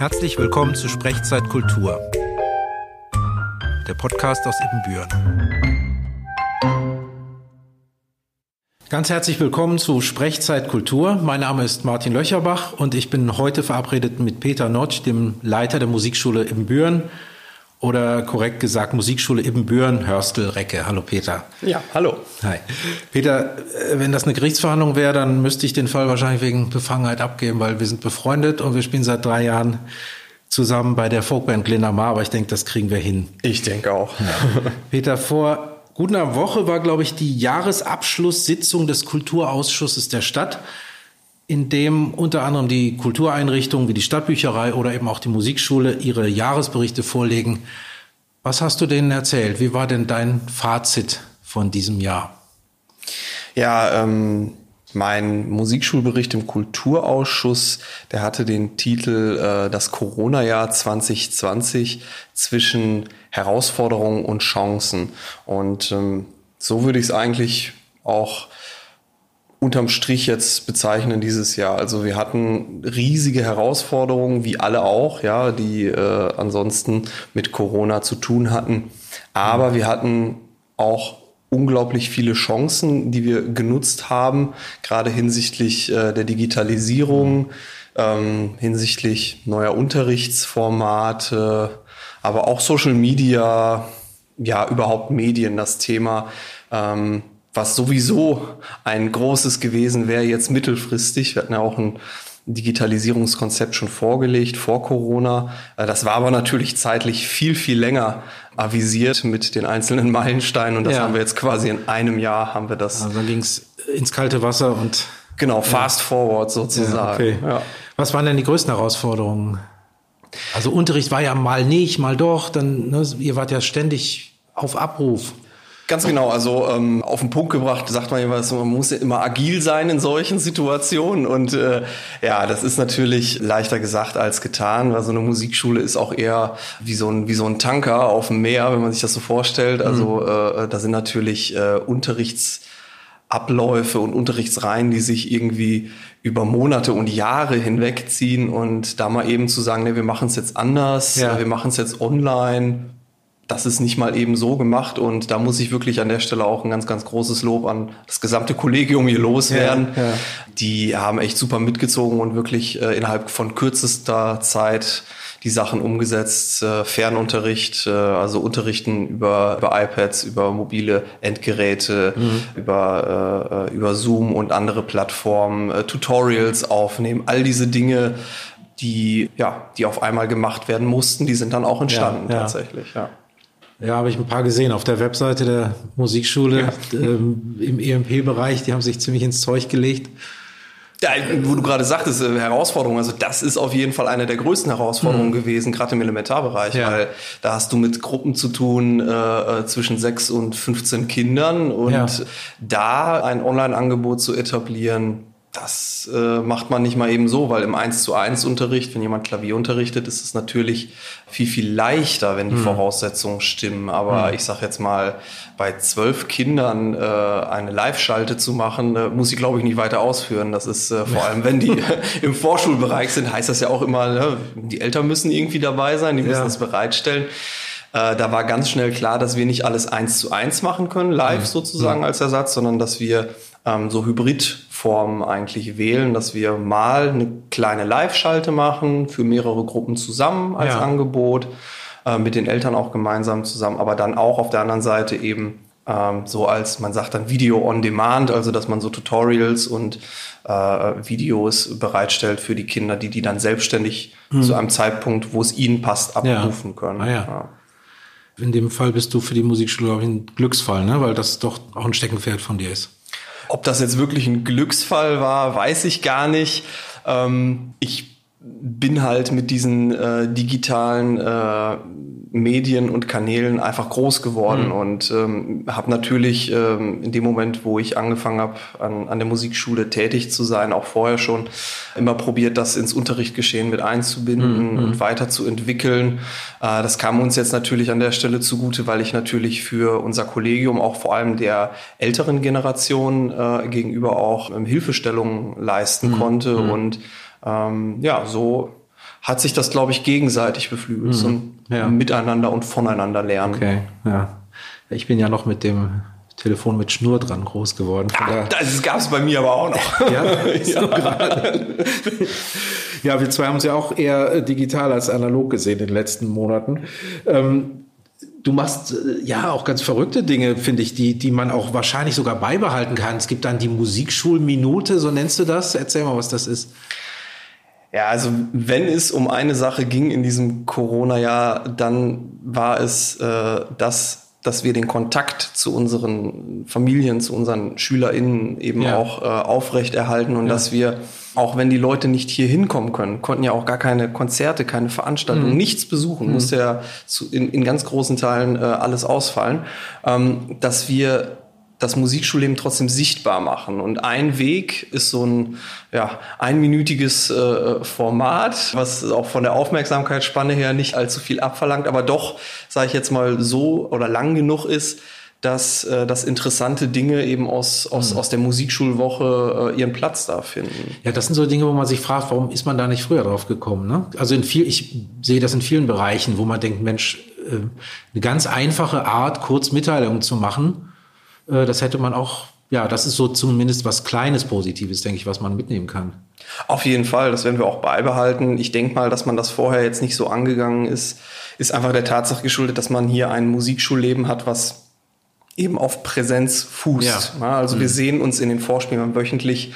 Herzlich willkommen zu Sprechzeit Kultur, der Podcast aus Ibbenbüren. Ganz herzlich willkommen zu Sprechzeit Kultur. Mein Name ist Martin Löcherbach und ich bin heute verabredet mit Peter Notsch, dem Leiter der Musikschule Ibbenbüren oder korrekt gesagt Musikschule Ibbenbüren, Hörstel, Recke. Hallo Peter. Ja, hallo. Hi. Peter, äh, wenn das eine Gerichtsverhandlung wäre, dann müsste ich den Fall wahrscheinlich wegen Befangenheit abgeben, weil wir sind befreundet und wir spielen seit drei Jahren zusammen bei der Folkband Glenamar, aber ich denke, das kriegen wir hin. Ich denke auch. Ja. Peter, vor gut einer Woche war, glaube ich, die Jahresabschlusssitzung des Kulturausschusses der Stadt in dem unter anderem die Kultureinrichtungen wie die Stadtbücherei oder eben auch die Musikschule ihre Jahresberichte vorlegen. Was hast du denen erzählt? Wie war denn dein Fazit von diesem Jahr? Ja, ähm, mein Musikschulbericht im Kulturausschuss, der hatte den Titel äh, Das Corona-Jahr 2020 zwischen Herausforderungen und Chancen. Und ähm, so würde ich es eigentlich auch unterm Strich jetzt bezeichnen dieses Jahr. Also wir hatten riesige Herausforderungen, wie alle auch, ja, die äh, ansonsten mit Corona zu tun hatten. Aber wir hatten auch unglaublich viele Chancen, die wir genutzt haben, gerade hinsichtlich äh, der Digitalisierung, ähm, hinsichtlich neuer Unterrichtsformate, aber auch Social Media, ja, überhaupt Medien, das Thema. Ähm, was sowieso ein großes gewesen wäre, jetzt mittelfristig. Wir hatten ja auch ein Digitalisierungskonzept schon vorgelegt vor Corona. Äh, das war aber natürlich zeitlich viel, viel länger avisiert mit den einzelnen Meilensteinen und das ja. haben wir jetzt quasi in einem Jahr haben wir das. Also dann ging es ins kalte Wasser und genau fast ja. forward sozusagen. Ja, okay. ja. Was waren denn die größten Herausforderungen? Also Unterricht war ja mal nicht, mal doch. Dann ne, ihr wart ja ständig auf Abruf. Ganz genau, also ähm, auf den Punkt gebracht sagt man immer, man muss ja immer agil sein in solchen Situationen und äh, ja, das ist natürlich leichter gesagt als getan, weil so eine Musikschule ist auch eher wie so ein wie so ein Tanker auf dem Meer, wenn man sich das so vorstellt. Also mhm. äh, da sind natürlich äh, Unterrichtsabläufe und Unterrichtsreihen, die sich irgendwie über Monate und Jahre hinwegziehen und da mal eben zu sagen, nee, wir machen es jetzt anders, ja. wir machen es jetzt online, das ist nicht mal eben so gemacht und da muss ich wirklich an der Stelle auch ein ganz, ganz großes Lob an das gesamte Kollegium hier loswerden. Ja, ja. Die haben echt super mitgezogen und wirklich äh, innerhalb von kürzester Zeit die Sachen umgesetzt, äh, Fernunterricht, äh, also Unterrichten über, über iPads, über mobile Endgeräte, mhm. über, äh, über Zoom und andere Plattformen, äh, Tutorials aufnehmen, all diese Dinge, die, ja, die auf einmal gemacht werden mussten, die sind dann auch entstanden ja, tatsächlich. Ja. Ja, habe ich ein paar gesehen auf der Webseite der Musikschule ja. ähm, im EMP-Bereich. Die haben sich ziemlich ins Zeug gelegt. Ja, wo du gerade sagtest, äh, Herausforderung, also das ist auf jeden Fall eine der größten Herausforderungen mhm. gewesen, gerade im Elementarbereich, ja. weil da hast du mit Gruppen zu tun äh, äh zwischen sechs und 15 Kindern und ja. da ein Online-Angebot zu etablieren, das äh, macht man nicht mal eben so, weil im 1 zu 1 Unterricht, wenn jemand Klavier unterrichtet, ist es natürlich viel, viel leichter, wenn die mhm. Voraussetzungen stimmen. Aber mhm. ich sag jetzt mal, bei zwölf Kindern äh, eine Live-Schalte zu machen, äh, muss ich glaube ich nicht weiter ausführen. Das ist äh, vor allem, wenn die im Vorschulbereich sind, heißt das ja auch immer, ne, die Eltern müssen irgendwie dabei sein, die müssen ja. das bereitstellen. Äh, da war ganz schnell klar, dass wir nicht alles eins zu eins machen können, live mhm. sozusagen mhm. als Ersatz, sondern dass wir ähm, so Hybridformen eigentlich wählen, dass wir mal eine kleine Live-Schalte machen für mehrere Gruppen zusammen als ja. Angebot, äh, mit den Eltern auch gemeinsam zusammen, aber dann auch auf der anderen Seite eben ähm, so als, man sagt dann Video on Demand, also dass man so Tutorials und äh, Videos bereitstellt für die Kinder, die die dann selbstständig mhm. zu einem Zeitpunkt, wo es ihnen passt, abrufen ja. können. Ah, ja. Ja. In dem Fall bist du für die Musikschule, glaube ich, ein Glücksfall, ne? weil das doch auch ein Steckenpferd von dir ist. Ob das jetzt wirklich ein Glücksfall war, weiß ich gar nicht. Ähm, ich bin halt mit diesen äh, digitalen äh, Medien und Kanälen einfach groß geworden mhm. und ähm, habe natürlich ähm, in dem Moment, wo ich angefangen habe, an, an der Musikschule tätig zu sein, auch vorher schon immer probiert, das ins Unterrichtgeschehen mit einzubinden mhm. und weiterzuentwickeln. Äh, das kam uns jetzt natürlich an der Stelle zugute, weil ich natürlich für unser Kollegium auch vor allem der älteren Generation äh, gegenüber auch ähm, Hilfestellungen leisten mhm. konnte mhm. und ähm, ja, so hat sich das, glaube ich, gegenseitig beflügelt. Mhm. So ein ja. Miteinander und voneinander lernen. Okay, ja. Ich bin ja noch mit dem Telefon mit Schnur dran groß geworden. Ah, das gab es bei mir aber auch noch. Ja, ja. ja, wir zwei haben es ja auch eher digital als analog gesehen in den letzten Monaten. Ähm, du machst äh, ja auch ganz verrückte Dinge, finde ich, die, die man auch wahrscheinlich sogar beibehalten kann. Es gibt dann die Musikschulminute, so nennst du das. Erzähl mal, was das ist. Ja, also wenn es um eine Sache ging in diesem Corona-Jahr, dann war es äh, das, dass wir den Kontakt zu unseren Familien, zu unseren SchülerInnen eben ja. auch äh, aufrechterhalten und ja. dass wir, auch wenn die Leute nicht hier hinkommen können, konnten ja auch gar keine Konzerte, keine Veranstaltungen, mhm. nichts besuchen, mhm. musste ja zu, in, in ganz großen Teilen äh, alles ausfallen, ähm, dass wir das Musikschulleben trotzdem sichtbar machen. Und ein Weg ist so ein ja, einminütiges äh, Format, was auch von der Aufmerksamkeitsspanne her nicht allzu viel abverlangt, aber doch, sage ich jetzt mal, so oder lang genug ist, dass, äh, dass interessante Dinge eben aus, aus, mhm. aus der Musikschulwoche äh, ihren Platz da finden. Ja, das sind so Dinge, wo man sich fragt, warum ist man da nicht früher drauf gekommen? Ne? Also in viel, ich sehe das in vielen Bereichen, wo man denkt, Mensch, äh, eine ganz einfache Art, kurz Mitteilungen zu machen, das hätte man auch, ja, das ist so zumindest was Kleines Positives, denke ich, was man mitnehmen kann. Auf jeden Fall, das werden wir auch beibehalten. Ich denke mal, dass man das vorher jetzt nicht so angegangen ist, ist einfach der Tatsache geschuldet, dass man hier ein Musikschulleben hat, was eben auf Präsenz fußt. Ja. Also mhm. wir sehen uns in den Vorspielen wöchentlich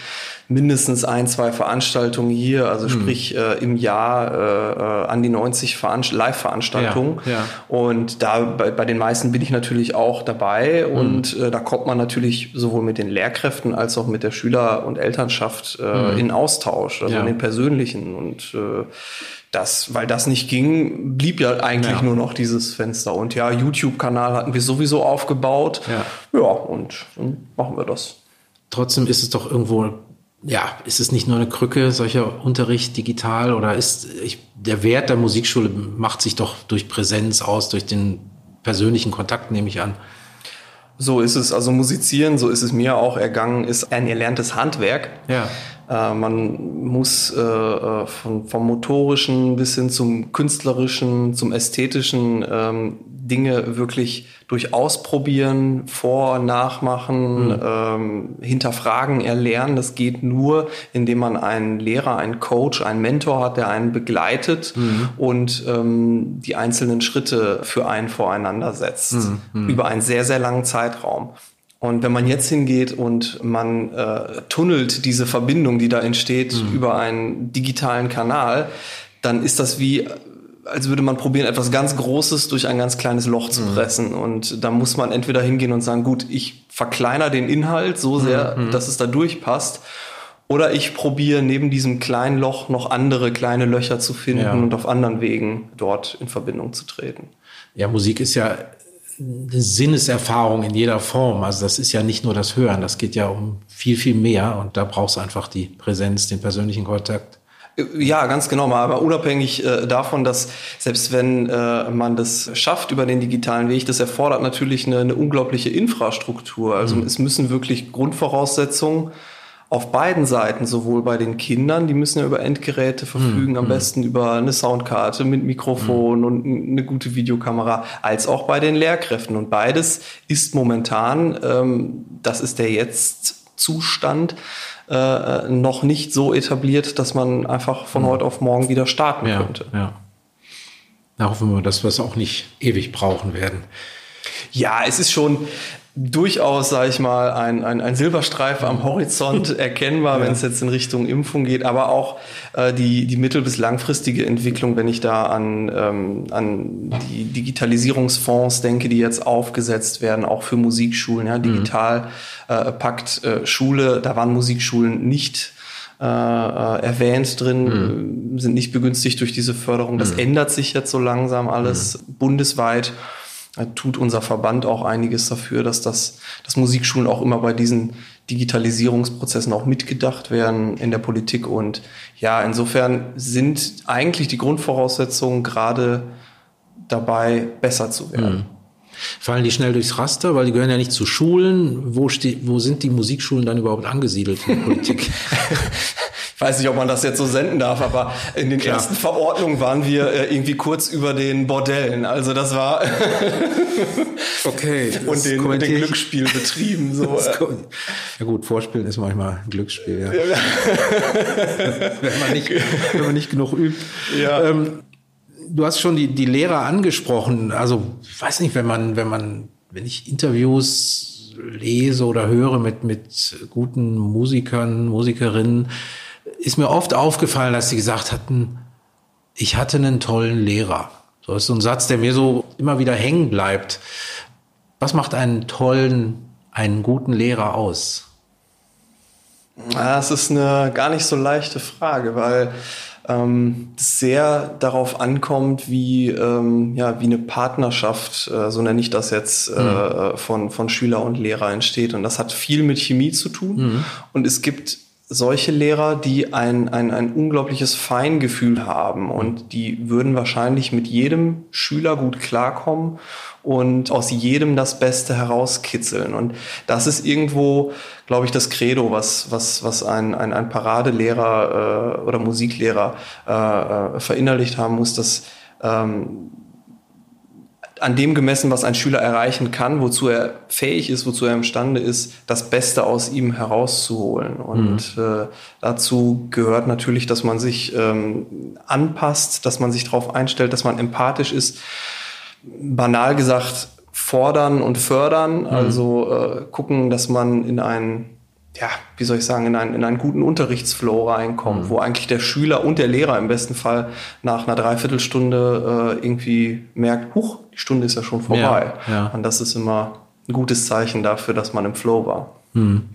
mindestens ein, zwei Veranstaltungen hier, also mhm. sprich äh, im Jahr äh, äh an die 90 Live-Veranstaltungen. Ja, ja. Und da bei, bei den meisten bin ich natürlich auch dabei mhm. und äh, da kommt man natürlich sowohl mit den Lehrkräften als auch mit der Schüler- und Elternschaft äh, mhm. in Austausch, also ja. in den persönlichen und äh, das, weil das nicht ging, blieb ja eigentlich ja. nur noch dieses Fenster. Und ja, YouTube-Kanal hatten wir sowieso aufgebaut. Ja, ja und dann machen wir das. Trotzdem ist es doch irgendwo ja, ist es nicht nur eine Krücke, solcher Unterricht digital oder ist ich, der Wert der Musikschule macht sich doch durch Präsenz aus, durch den persönlichen Kontakt, nehme ich an. So ist es, also musizieren, so ist es mir auch ergangen, ist ein erlerntes Handwerk. Ja. Äh, man muss äh, äh von, vom motorischen bis hin zum künstlerischen, zum ästhetischen ähm, Dinge wirklich durch Ausprobieren, Vor-, Nachmachen, mhm. ähm, Hinterfragen erlernen. Das geht nur, indem man einen Lehrer, einen Coach, einen Mentor hat, der einen begleitet mhm. und ähm, die einzelnen Schritte für einen voreinander setzt. Mhm. mhm. Über einen sehr, sehr langen Zeitraum. Und wenn man jetzt hingeht und man äh, tunnelt diese Verbindung, die da entsteht, mhm. über einen digitalen Kanal, dann ist das wie als würde man probieren, etwas ganz Großes durch ein ganz kleines Loch zu mhm. pressen. Mhm. Und da muss man entweder hingehen und sagen, gut, ich verkleiner den Inhalt so sehr, mhm. dass es da durchpasst. Oder ich probiere neben diesem kleinen Loch noch andere kleine Löcher zu finden ja. und auf anderen Wegen dort in Verbindung zu treten. Ja, Musik ist ja eine Sinneserfahrung in jeder Form. Also das ist ja nicht nur das Hören, das geht ja um viel, viel mehr. Und da brauchst du einfach die Präsenz, den persönlichen Kontakt. Ja, ganz genau. Aber unabhängig äh, davon, dass selbst wenn äh, man das schafft über den digitalen Weg, das erfordert natürlich eine, eine unglaubliche Infrastruktur. Also mhm. es müssen wirklich Grundvoraussetzungen auf beiden Seiten, sowohl bei den Kindern, die müssen ja über Endgeräte verfügen, mhm. am besten über eine Soundkarte mit Mikrofon mhm. und eine gute Videokamera, als auch bei den Lehrkräften. Und beides ist momentan, ähm, das ist der Jetzt-Zustand, äh, noch nicht so etabliert, dass man einfach von heute auf morgen wieder starten ja, könnte. Ja. Da hoffen wir, dass wir es auch nicht ewig brauchen werden. Ja, es ist schon, durchaus, sage ich mal, ein, ein, ein Silberstreifen am Horizont erkennbar, ja. wenn es jetzt in Richtung Impfung geht, aber auch äh, die, die mittel- bis langfristige Entwicklung, wenn ich da an, ähm, an die Digitalisierungsfonds denke, die jetzt aufgesetzt werden, auch für Musikschulen, ja, digital mhm. äh, packt äh, Schule, da waren Musikschulen nicht äh, äh erwähnt drin, mhm. sind nicht begünstigt durch diese Förderung. Das mhm. ändert sich jetzt so langsam alles mhm. bundesweit tut unser Verband auch einiges dafür, dass das, dass Musikschulen auch immer bei diesen Digitalisierungsprozessen auch mitgedacht werden in der Politik. Und ja, insofern sind eigentlich die Grundvoraussetzungen gerade dabei, besser zu werden. Mhm. Fallen die schnell durchs Raster, weil die gehören ja nicht zu Schulen. Wo, steht, wo sind die Musikschulen dann überhaupt angesiedelt in der Politik? weiß nicht, ob man das jetzt so senden darf, aber in den Klar. ersten Verordnungen waren wir äh, irgendwie kurz über den Bordellen. Also das war okay und den, den Glücksspielbetrieben so. ja gut, Vorspielen ist manchmal ein Glücksspiel. Ja. wenn, man nicht, wenn man nicht genug übt. Ja. Ähm, du hast schon die, die Lehrer angesprochen. Also, weiß nicht, wenn man, wenn man, wenn ich Interviews lese oder höre mit, mit guten Musikern, Musikerinnen, ist mir oft aufgefallen, dass sie gesagt hatten, ich hatte einen tollen Lehrer. So ist so ein Satz, der mir so immer wieder hängen bleibt. Was macht einen tollen, einen guten Lehrer aus? Das ist eine gar nicht so leichte Frage, weil ähm, sehr darauf ankommt, wie, ähm, ja, wie eine Partnerschaft, äh, so nenne ich das jetzt, äh, mhm. von, von Schüler und Lehrer entsteht. Und das hat viel mit Chemie zu tun. Mhm. Und es gibt solche Lehrer, die ein, ein, ein unglaubliches Feingefühl haben und die würden wahrscheinlich mit jedem Schüler gut klarkommen und aus jedem das Beste herauskitzeln. Und das ist irgendwo, glaube ich, das Credo, was, was, was ein, ein, ein Paradelehrer äh, oder Musiklehrer äh, äh verinnerlicht haben muss, dass ähm, an dem gemessen, was ein Schüler erreichen kann, wozu er fähig ist, wozu er imstande ist, das Beste aus ihm herauszuholen. Und mhm. äh, dazu gehört natürlich, dass man sich ähm, anpasst, dass man sich darauf einstellt, dass man empathisch ist. Banal gesagt, fordern und fördern, mhm. also äh, gucken, dass man in einen ja, wie soll ich sagen, in einen, in einen guten Unterrichtsflow reinkommt, mhm. wo eigentlich der Schüler und der Lehrer im besten Fall nach einer Dreiviertelstunde äh, irgendwie merkt, huch, die Stunde ist ja schon vorbei. Ja, ja. Und das ist immer ein gutes Zeichen dafür, dass man im Flow war. Mhm.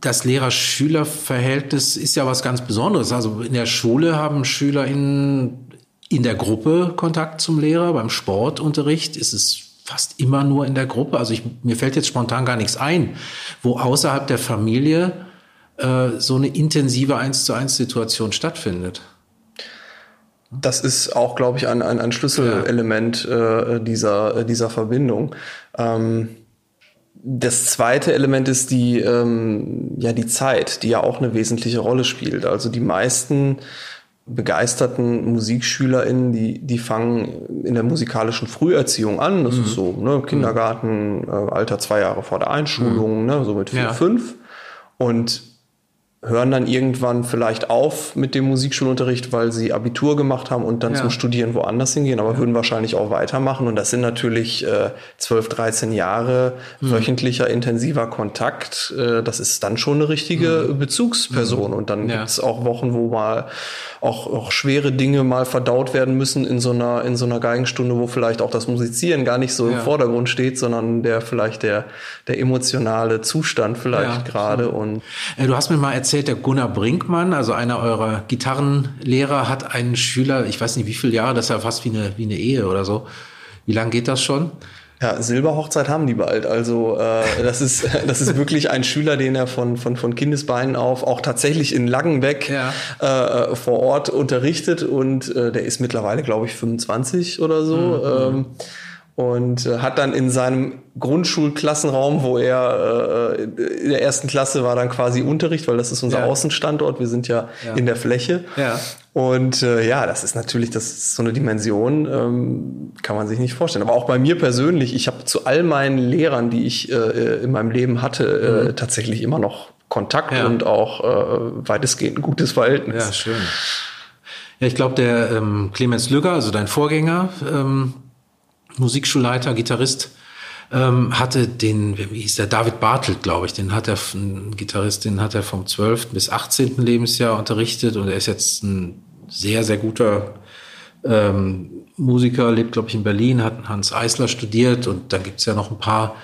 Das Lehrer-Schüler-Verhältnis ist ja was ganz Besonderes. Also in der Schule haben Schüler in, in der Gruppe Kontakt zum Lehrer. Beim Sportunterricht ist es fast immer nur in der Gruppe. Also ich, mir fällt jetzt spontan gar nichts ein, wo außerhalb der Familie äh, so eine intensive Eins zu eins Situation stattfindet. Das ist auch, glaube ich, ein, ein, ein Schlüsselelement äh, dieser, äh, dieser Verbindung. Ähm, das zweite Element ist die, ähm, ja, die Zeit, die ja auch eine wesentliche Rolle spielt. Also die meisten begeisterten MusikschülerInnen, die, die fangen in der musikalischen Früherziehung an. Das mhm. ist so, ne, Kindergarten, äh, Alter zwei Jahre vor der Einschulung, mhm. ne, so mit vier, ja. fünf. Und hören dann irgendwann vielleicht auf mit dem Musikschulunterricht, weil sie Abitur gemacht haben und dann ja. zum Studieren woanders hingehen, aber ja. würden wahrscheinlich auch weitermachen. Und das sind natürlich äh, 12, 13 Jahre mhm. wöchentlicher intensiver Kontakt. Äh, das ist dann schon eine richtige mhm. Bezugsperson. Mhm. Und dann ja. gibt es auch Wochen, wo mal auch, auch schwere Dinge mal verdaut werden müssen in so einer, in so einer Geigenstunde, wo vielleicht auch das Musizieren gar nicht so im Vordergrund steht, sondern der vielleicht der, der emotionale Zustand vielleicht gerade. Und äh, du hast mir mal erzählt, der Gunnar Brinkmann, also einer eurer Gitarrenlehrer, hat einen Schüler, ich weiß nicht wie viele Jahre, das ist ja fast wie eine, wie eine Ehe oder so. Wie lange geht das schon? Ja, Silberhochzeit haben die bald. Also äh, das ist das ist wirklich ein Schüler, den er von von von Kindesbeinen auf auch tatsächlich in Langenbeck ja. äh, vor Ort unterrichtet und äh, der ist mittlerweile glaube ich 25 oder so. Mhm. Ähm, und äh, hat dann in seinem Grundschulklassenraum, wo er äh, in der ersten Klasse war dann quasi Unterricht, weil das ist unser ja. Außenstandort. Wir sind ja, ja, in der Fläche. Ja. Und äh, ja, das ist natürlich, das ist so eine Dimension, ähm, kann man sich nicht vorstellen. Aber auch bei mir persönlich, ich habe zu all meinen Lehrern, die ich äh, in meinem Leben hatte, äh, mhm. tatsächlich immer noch Kontakt ja. und auch äh, weitestgehend ein gutes Verhältnis. Ja, schön. Ja, ich glaube, der ähm, Clemens Lügger, also dein Vorgänger, ähm, Musikschulleiter, Gitarrist, ähm, hatte den, wie hieß der, David Bartelt, glaube ich, den hat er, ein Gitarrist, den hat er vom 12. bis 18. Lebensjahr unterrichtet und er ist jetzt ein sehr, sehr guter ähm, Musiker, lebt, glaube ich, in Berlin, hat Hans Eisler studiert und dann gibt's ja noch ein paar,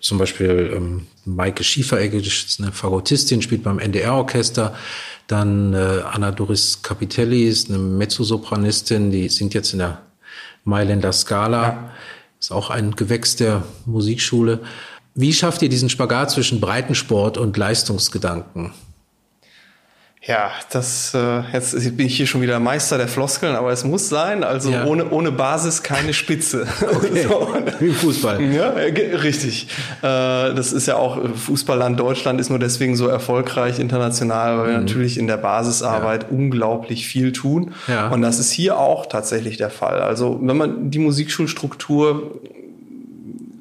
zum Beispiel ähm, Maike Schieferegge, eine Fagottistin, spielt beim NDR-Orchester. Dann äh, Anna Doris Capitelli ist eine Mezzosopranistin, die singt jetzt in der Mailänder Scala. Ja. Ist auch ein Gewächs der Musikschule. Wie schafft ihr diesen Spagat zwischen Breitensport und Leistungsgedanken? Ja, das äh, jetzt bin ich hier schon wieder Meister der Floskeln, aber es muss sein. Also ja. ohne ohne Basis keine Spitze. Okay. so. Wie Fußball. Ja, richtig. Äh, das ist ja auch Fußballland Deutschland ist nur deswegen so erfolgreich international, weil mhm. wir natürlich in der Basisarbeit ja. unglaublich viel tun. Ja. Und das ist hier auch tatsächlich der Fall. Also wenn man die Musikschulstruktur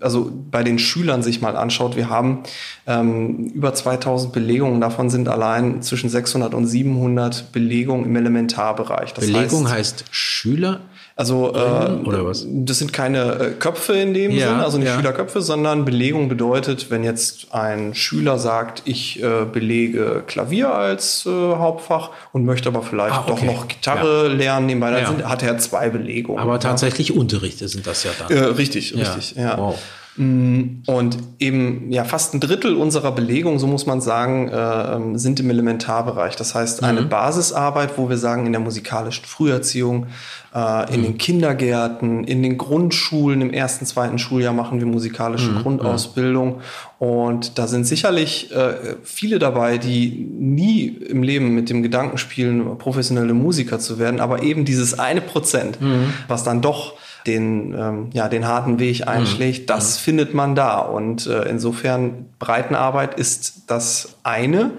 also bei den Schülern sich mal anschaut, wir haben ähm, über 2000 Belegungen, davon sind allein zwischen 600 und 700 Belegungen im Elementarbereich. Das Belegung heißt, heißt Schüler? Also äh, Oder was? das sind keine äh, Köpfe in dem ja, Sinne, also nicht ja. Schülerköpfe, sondern Belegung bedeutet, wenn jetzt ein Schüler sagt, ich äh, belege Klavier als äh, Hauptfach und möchte aber vielleicht ah, okay. doch noch Gitarre ja. lernen nebenbei, dann sind, hat er zwei Belegungen. Aber tatsächlich Unterrichte sind das ja dann. Äh, richtig, richtig, ja. Wow. Mm, und eben ja fast ein Drittel unserer Belegung, so muss man sagen, äh, ähm, sind im Elementarbereich. Das heißt eine mhm. Basisarbeit, wo wir sagen in der musikalischen Früherziehung, äh, in mhm. den Kindergärten, in den Grundschulen, im ersten, zweiten Schuljahr machen wir musikalische mhm. Grundausbildung. Und da sind sicherlich äh, viele dabei, die nie im Leben mit dem Gedanken spielen, professionelle Musiker zu werden, aber eben dieses eine Prozent, mhm. was dann doch den, ähm, ja, den harten Weg mhm. einschlägt, das mhm. findet man da. Und äh, insofern Breitenarbeit ist das eine.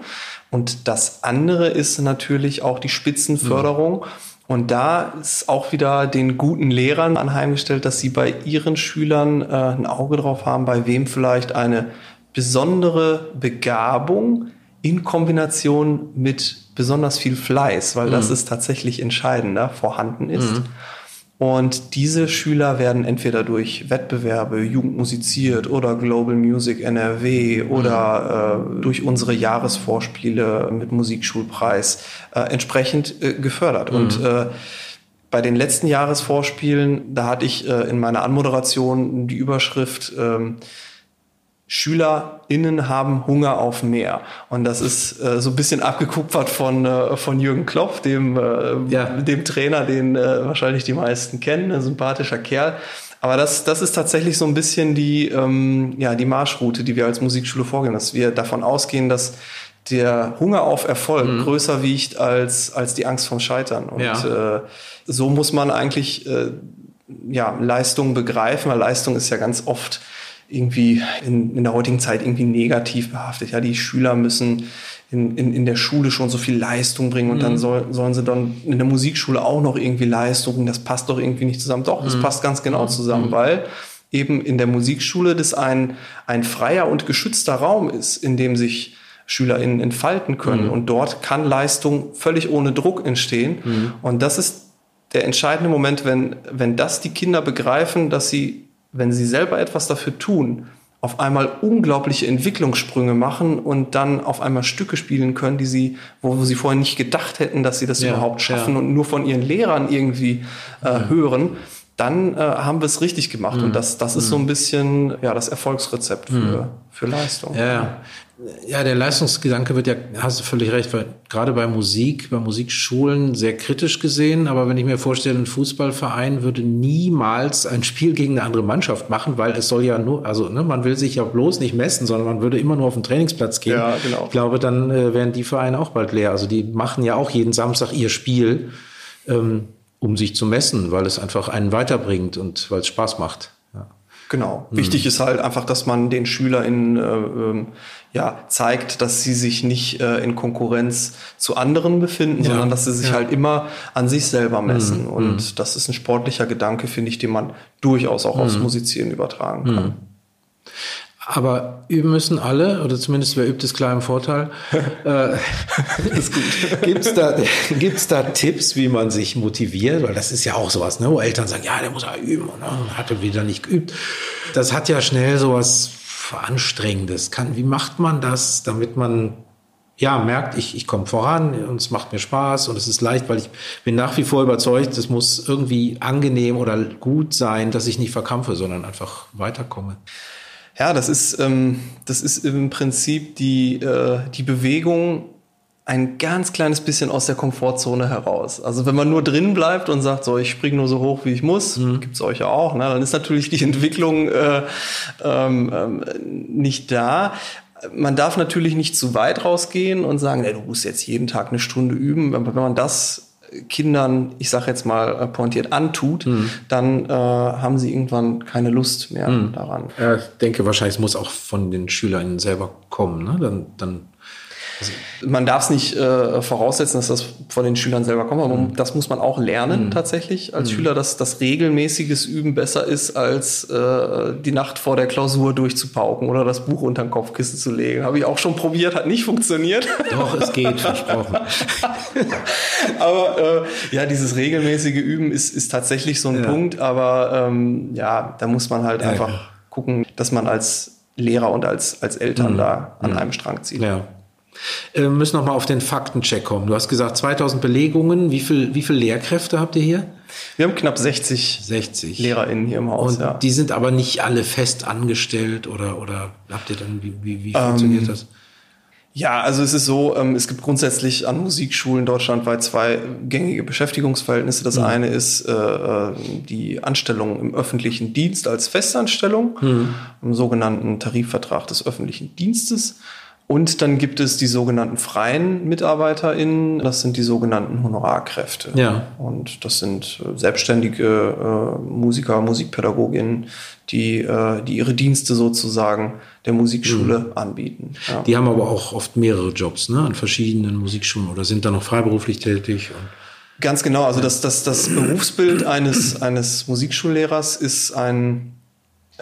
Und das andere ist natürlich auch die Spitzenförderung. Mhm. Und da ist auch wieder den guten Lehrern anheimgestellt, dass sie bei ihren Schülern äh, ein Auge drauf haben, bei wem vielleicht eine besondere Begabung in Kombination mit besonders viel Fleiß, weil mhm. das ist tatsächlich entscheidender, vorhanden ist. Mhm. Und diese Schüler werden entweder durch Wettbewerbe, Jugend musiziert oder Global Music NRW oder äh, durch unsere Jahresvorspiele mit Musikschulpreis äh, entsprechend äh, gefördert. Mhm. Und äh, bei den letzten Jahresvorspielen, da hatte ich äh, in meiner Anmoderation die Überschrift ähm, SchülerInnen haben Hunger auf mehr. Und das ist äh, so ein bisschen abgekupfert von, äh, von Jürgen Klopp, dem, äh, ja. dem Trainer, den äh, wahrscheinlich die meisten kennen, ein sympathischer Kerl. Aber das, das ist tatsächlich so ein bisschen die, ähm, ja, die Marschroute, die wir als Musikschule vorgehen, dass wir davon ausgehen, dass der Hunger auf Erfolg mhm. größer wiegt als, als die Angst vom Scheitern. Und ja. äh, so muss man eigentlich äh, ja, Leistung begreifen, weil Leistung ist ja ganz oft irgendwie in, in der heutigen Zeit irgendwie negativ behaftet. Ja, die Schüler müssen in, in, in der Schule schon so viel Leistung bringen und mhm. dann soll, sollen sie dann in der Musikschule auch noch irgendwie Leistung bringen. Das passt doch irgendwie nicht zusammen. Doch, das mhm. passt ganz genau zusammen, mhm. weil eben in der Musikschule das ein, ein freier und geschützter Raum ist, in dem sich SchülerInnen entfalten können. Mhm. Und dort kann Leistung völlig ohne Druck entstehen. Mhm. Und das ist der entscheidende Moment, wenn, wenn das die Kinder begreifen, dass sie wenn sie selber etwas dafür tun, auf einmal unglaubliche Entwicklungssprünge machen und dann auf einmal Stücke spielen können, die sie, wo, sie vorher nicht gedacht hätten, dass sie das ja, überhaupt schaffen ja. und nur von ihren Lehrern irgendwie äh, ja. hören, dann äh, haben wir es richtig gemacht. Mhm. Und das, das ist so ein mhm. bisschen ja, das Erfolgsrezept für, mhm. für Leistung. Ja. Ja, der Leistungsgedanke wird ja, hast du völlig recht, weil gerade bei Musik, bei Musikschulen sehr kritisch gesehen. Aber wenn ich mir vorstelle, ein Fußballverein würde niemals ein Spiel gegen eine andere Mannschaft machen, weil es soll ja nur, also ne, man will sich ja bloß nicht messen, sondern man würde immer nur auf den Trainingsplatz gehen. Ja, genau. Ich glaube, dann äh, wären die Vereine auch bald leer. Also die machen ja auch jeden Samstag ihr Spiel, ähm, um sich zu messen, weil es einfach einen weiterbringt und weil es Spaß macht. Genau. Mhm. Wichtig ist halt einfach, dass man den SchülerInnen äh, ähm, ja, zeigt, dass sie sich nicht äh, in Konkurrenz zu anderen befinden, ja. sondern dass sie sich ja. halt immer an sich selber messen. Mhm. Und das ist ein sportlicher Gedanke, finde ich, den man durchaus auch mhm. aufs Musizieren übertragen kann. Aber üben müssen alle, oder zumindest wer übt, ist klar im Vorteil. äh, Gibt es da, gibt's da Tipps, wie man sich motiviert? Weil das ist ja auch sowas, ne? wo Eltern sagen, ja, der muss ja üben und ne? hat er wieder nicht geübt. Das hat ja schnell sowas Anstrengendes. Kann, wie macht man das, damit man ja, merkt, ich, ich komme voran und es macht mir Spaß und es ist leicht, weil ich bin nach wie vor überzeugt, es muss irgendwie angenehm oder gut sein, dass ich nicht verkrampfe, sondern einfach weiterkomme. Ja, das ist, ähm, das ist im Prinzip die, äh, die Bewegung ein ganz kleines bisschen aus der Komfortzone heraus. Also wenn man nur drin bleibt und sagt, so ich springe nur so hoch wie ich muss, mhm. gibt's euch ja auch, ne, dann ist natürlich die Entwicklung äh, ähm, ähm, nicht da. Man darf natürlich nicht zu weit rausgehen und sagen, ey, du musst jetzt jeden Tag eine Stunde üben. Wenn man das Kindern, ich sage jetzt mal äh, pointiert, antut, mhm. dann äh, haben sie irgendwann keine Lust mehr mhm. daran. Ja, ich denke wahrscheinlich, es muss auch von den Schülern selber kommen. Ne? Dann, dann also man darf es nicht äh, voraussetzen, dass das von den Schülern selber kommt, aber mhm. das muss man auch lernen mhm. tatsächlich als mhm. Schüler, dass das regelmäßiges Üben besser ist, als äh, die Nacht vor der Klausur durchzupauken oder das Buch unter den Kopfkissen zu legen. Habe ich auch schon probiert, hat nicht funktioniert. Doch, es geht, versprochen. aber äh, ja, dieses regelmäßige Üben ist, ist tatsächlich so ein ja. Punkt, aber ähm, ja, da muss man halt ja, einfach ja. gucken, dass man als Lehrer und als, als Eltern mhm. da an mhm. einem Strang zieht. Ja. Äh, wir müssen noch mal auf den Faktencheck kommen. Du hast gesagt 2000 Belegungen. Wie viel, wie viel Lehrkräfte habt ihr hier? Wir haben knapp 60, 60. LehrerInnen hier im Haus. Und ja. die sind aber nicht alle fest angestellt oder, oder habt ihr dann, wie, wie, wie funktioniert ähm, das? Ja, also es ist so, ähm, es gibt grundsätzlich an Musikschulen deutschlandweit zwei gängige Beschäftigungsverhältnisse. Das mhm. eine ist äh, äh, die Anstellung im öffentlichen Dienst als Festanstellung, mhm. im sogenannten Tarifvertrag des öffentlichen Dienstes. Und dann gibt es die sogenannten freien MitarbeiterInnen, das sind die sogenannten Honorarkräfte. Ja. Und das sind äh, selbstständige äh, Musiker, Musikpädagoginnen, die, äh, die ihre Dienste sozusagen der Musikschule mhm. anbieten. Ja. Die haben aber auch oft mehrere Jobs ne, an verschiedenen Musikschulen oder sind da noch freiberuflich tätig. Ganz genau, also das, das, das Berufsbild eines, eines Musikschullehrers ist ein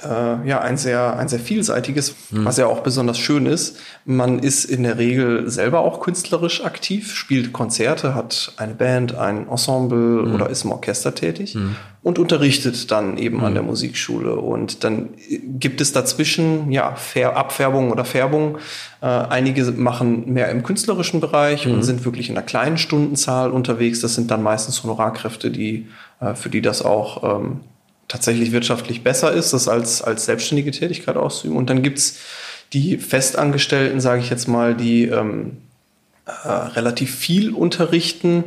äh, ja ein sehr ein sehr vielseitiges, mhm. was ja auch besonders schön ist. Man ist in der Regel selber auch künstlerisch aktiv, spielt Konzerte, hat eine Band, ein Ensemble mhm. oder ist im Orchester tätig mhm. und unterrichtet dann eben an mhm. der Musikschule. Und dann gibt es dazwischen ja Abfärbung oder Färbung. Äh, einige machen mehr im künstlerischen Bereich und mhm. sind wirklich in einer kleinen Stundenzahl unterwegs. Das sind dann meistens Honorarkräfte, die äh, für die das auch ähm, tatsächlich wirtschaftlich besser ist, das als, als selbstständige Tätigkeit auszuüben. Und dann gibt's die Festangestellten, sage ich jetzt mal, die ähm, äh, relativ viel unterrichten.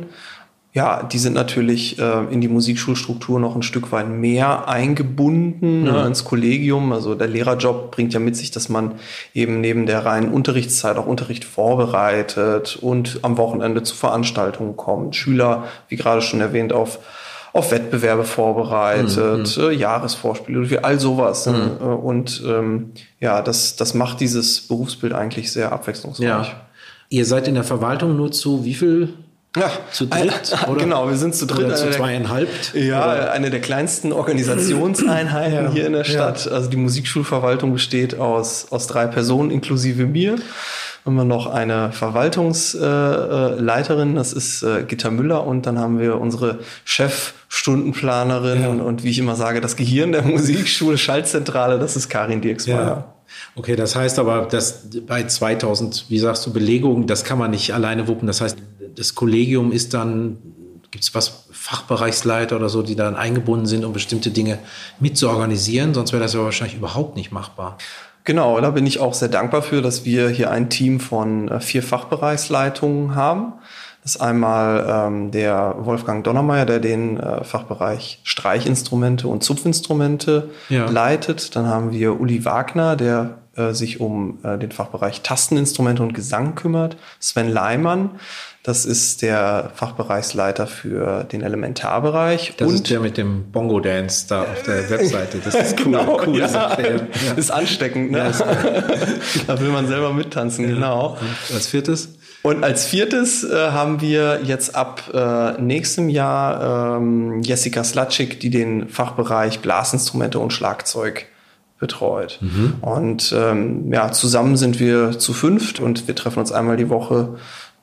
Ja, die sind natürlich äh, in die Musikschulstruktur noch ein Stück weit mehr eingebunden ne, mhm. ne, ins Kollegium. Also der Lehrerjob bringt ja mit sich, dass man eben neben der reinen Unterrichtszeit auch Unterricht vorbereitet und am Wochenende zu Veranstaltungen kommt. Schüler, wie gerade schon erwähnt, auf auf Wettbewerbe vorbereitet, mhm. äh, Jahresvorspiele, all sowas. Ne? Mhm. Äh, und ähm, ja, das, das macht dieses Berufsbild eigentlich sehr abwechslungsreich. Ja. Ihr seid in der Verwaltung nur zu wie viel ja, zu dritt, oder? Genau, wir sind zu dritt. Oder zu zweieinhalb? Ja, oder? eine der kleinsten Organisationseinheiten ja. hier in der Stadt. Ja. Also die Musikschulverwaltung besteht aus, aus drei Personen inklusive mir haben wir noch eine Verwaltungsleiterin, das ist äh, Gitta Müller und dann haben wir unsere Chefstundenplanerin ja. und, und, wie ich immer sage, das Gehirn der Musikschule, Schaltzentrale, das ist Karin Dirksmeier. Ja. Okay, das heißt aber, dass bei 2000, wie sagst du, Belegungen, das kann man nicht alleine wuppen. Das heißt, das Kollegium ist dann, gibt es was, Fachbereichsleiter oder so, die dann eingebunden sind, um bestimmte Dinge mitzuorganisieren? Sonst wäre das ja wahrscheinlich überhaupt nicht machbar. Genau, da bin ich auch sehr dankbar für, dass wir hier ein Team von äh, vier Fachbereichsleitungen haben. Das ist einmal ähm, der Wolfgang Donnermeier, der den äh, Fachbereich Streichinstrumente und Zupfinstrumente ja. leitet. Dann haben wir Uli Wagner, der äh, sich um äh, den Fachbereich Tasteninstrumente und Gesang kümmert. Sven Leimann, das ist der Fachbereichsleiter für den Elementarbereich. Das und ist der mit dem Bongo Dance da auf der Webseite. Das ist cool. genau, cool ja. ja. Ist ansteckend, ne? da will man selber mittanzen, ja. genau. Und als viertes? Und als viertes äh, haben wir jetzt ab äh, nächstem Jahr ähm, Jessica Slatschik, die den Fachbereich Blasinstrumente und Schlagzeug betreut. Mhm. Und ähm, ja, zusammen sind wir zu fünft und wir treffen uns einmal die Woche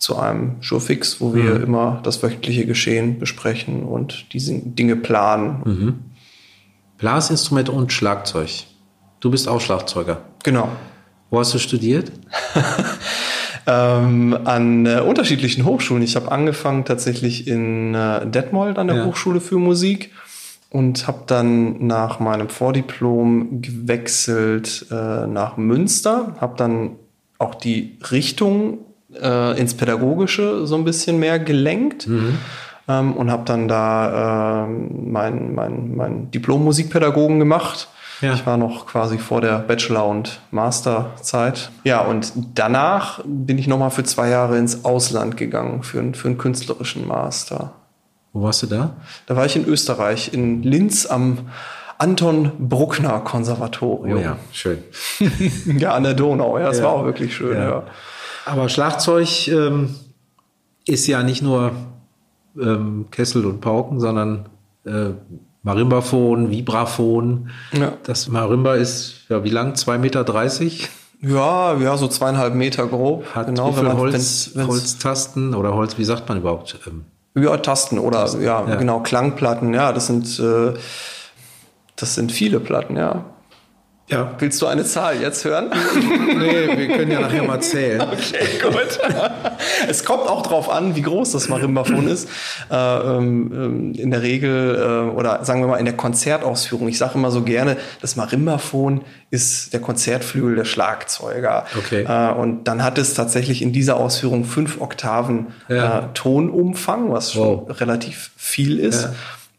zu einem Showfix, wo wir mhm. immer das wöchentliche Geschehen besprechen und diese Dinge planen. Mhm. Blasinstrument und Schlagzeug. Du bist auch Schlagzeuger. Genau. Wo hast du studiert? ähm, an äh, unterschiedlichen Hochschulen. Ich habe angefangen tatsächlich in äh, Detmold an der ja. Hochschule für Musik und habe dann nach meinem Vordiplom gewechselt äh, nach Münster, habe dann auch die Richtung äh, ins Pädagogische so ein bisschen mehr gelenkt. Mhm. Ähm, und habe dann da äh, mein, mein, mein Diplom Musikpädagogen gemacht Ja. Ich war noch quasi vor der Bachelor- und Masterzeit. Ja, und danach bin ich nochmal für zwei Jahre ins Ausland gegangen, für, für einen künstlerischen Master. Wo warst du da? Da war ich in Österreich, in Linz am Anton Bruckner Konservatorium. Oh ja, schön. ja, an der Donau. Ja, das ja. war auch wirklich schön. Ja. ja. Aber Schlagzeug ähm, ist ja nicht nur ähm, Kessel und Pauken, sondern äh, Marimbaphon, Vibraphon. Ja. Das Marimba ist, ja, wie lang? 2,30 Meter? Ja, ja, so zweieinhalb Meter grob. Hat genau, wie viel man, Holz, wenn's, wenn's Holztasten oder Holz, wie sagt man überhaupt? Ähm, ja, Tasten oder Tasten, ja, ja, genau, Klangplatten, ja, das sind äh, das sind viele Platten, ja. Ja. Willst du eine Zahl jetzt hören? nee, wir können ja nachher mal zählen. Okay, gut. es kommt auch drauf an, wie groß das Marimbaphon ist. Äh, ähm, in der Regel, äh, oder sagen wir mal in der Konzertausführung. Ich sage immer so gerne, das Marimbaphon ist der Konzertflügel der Schlagzeuger. Okay. Äh, und dann hat es tatsächlich in dieser Ausführung fünf Oktaven ja. Äh, Tonumfang, was schon wow. relativ viel ist. Ja.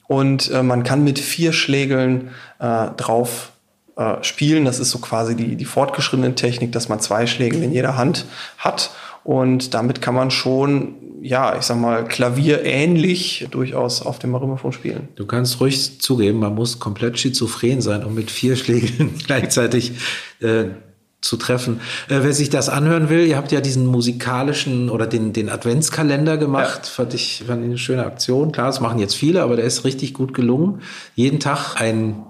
Und äh, man kann mit vier Schlägeln drauf äh, spielen. Das ist so quasi die, die fortgeschrittene Technik, dass man zwei Schläge in jeder Hand hat. Und damit kann man schon, ja, ich sag mal, klavierähnlich durchaus auf dem Marimbaphon spielen. Du kannst ruhig zugeben, man muss komplett schizophren sein, um mit vier Schlägen gleichzeitig äh, zu treffen. Äh, wer sich das anhören will, ihr habt ja diesen musikalischen oder den, den Adventskalender gemacht. Ja. Fand ich fand ich eine schöne Aktion. Klar, das machen jetzt viele, aber der ist richtig gut gelungen. Jeden Tag ein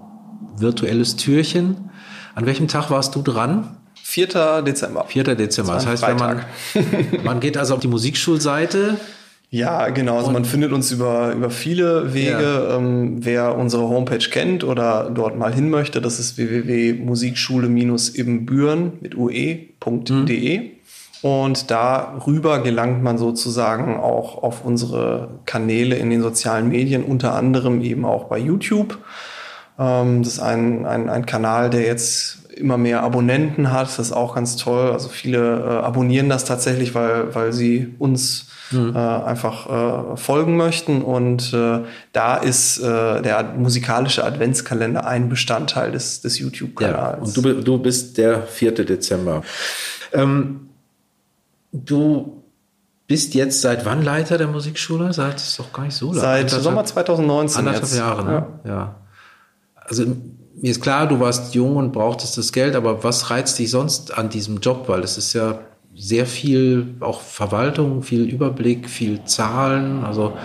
virtuelles Türchen. An welchem Tag warst du dran? 4. Dezember. 4. Dezember. Das, das heißt, Freitag. wenn man, man geht also auf die Musikschulseite, ja, genau. Also man findet uns über, über viele Wege. Ja. Ähm, wer unsere Homepage kennt oder dort mal hin möchte, das ist www.musikschule-ibbenbüren mit ue.de. Mhm. Und darüber gelangt man sozusagen auch auf unsere Kanäle in den sozialen Medien, unter anderem eben auch bei YouTube. Ähm, das ist ein, ein, ein Kanal, der jetzt immer mehr Abonnenten hat. Das ist auch ganz toll. Also viele äh, abonnieren das tatsächlich, weil, weil sie uns mhm. äh, einfach äh, folgen möchten. Und äh, da ist äh, der musikalische Adventskalender ein Bestandteil des, des YouTube-Kanals. Ja, und du, du bist der 4. Dezember. Ähm, du bist jetzt seit wann Leiter der Musikschule? Seit ist doch gar nicht so lange. Seit Sommer 2019. Anderthalb. Jahre, ne? Ja. ja. Also mir ist klar, du warst jung und brauchtest das Geld, aber was reizt dich sonst an diesem Job? Weil es ist ja sehr viel auch Verwaltung, viel Überblick, viel Zahlen. Also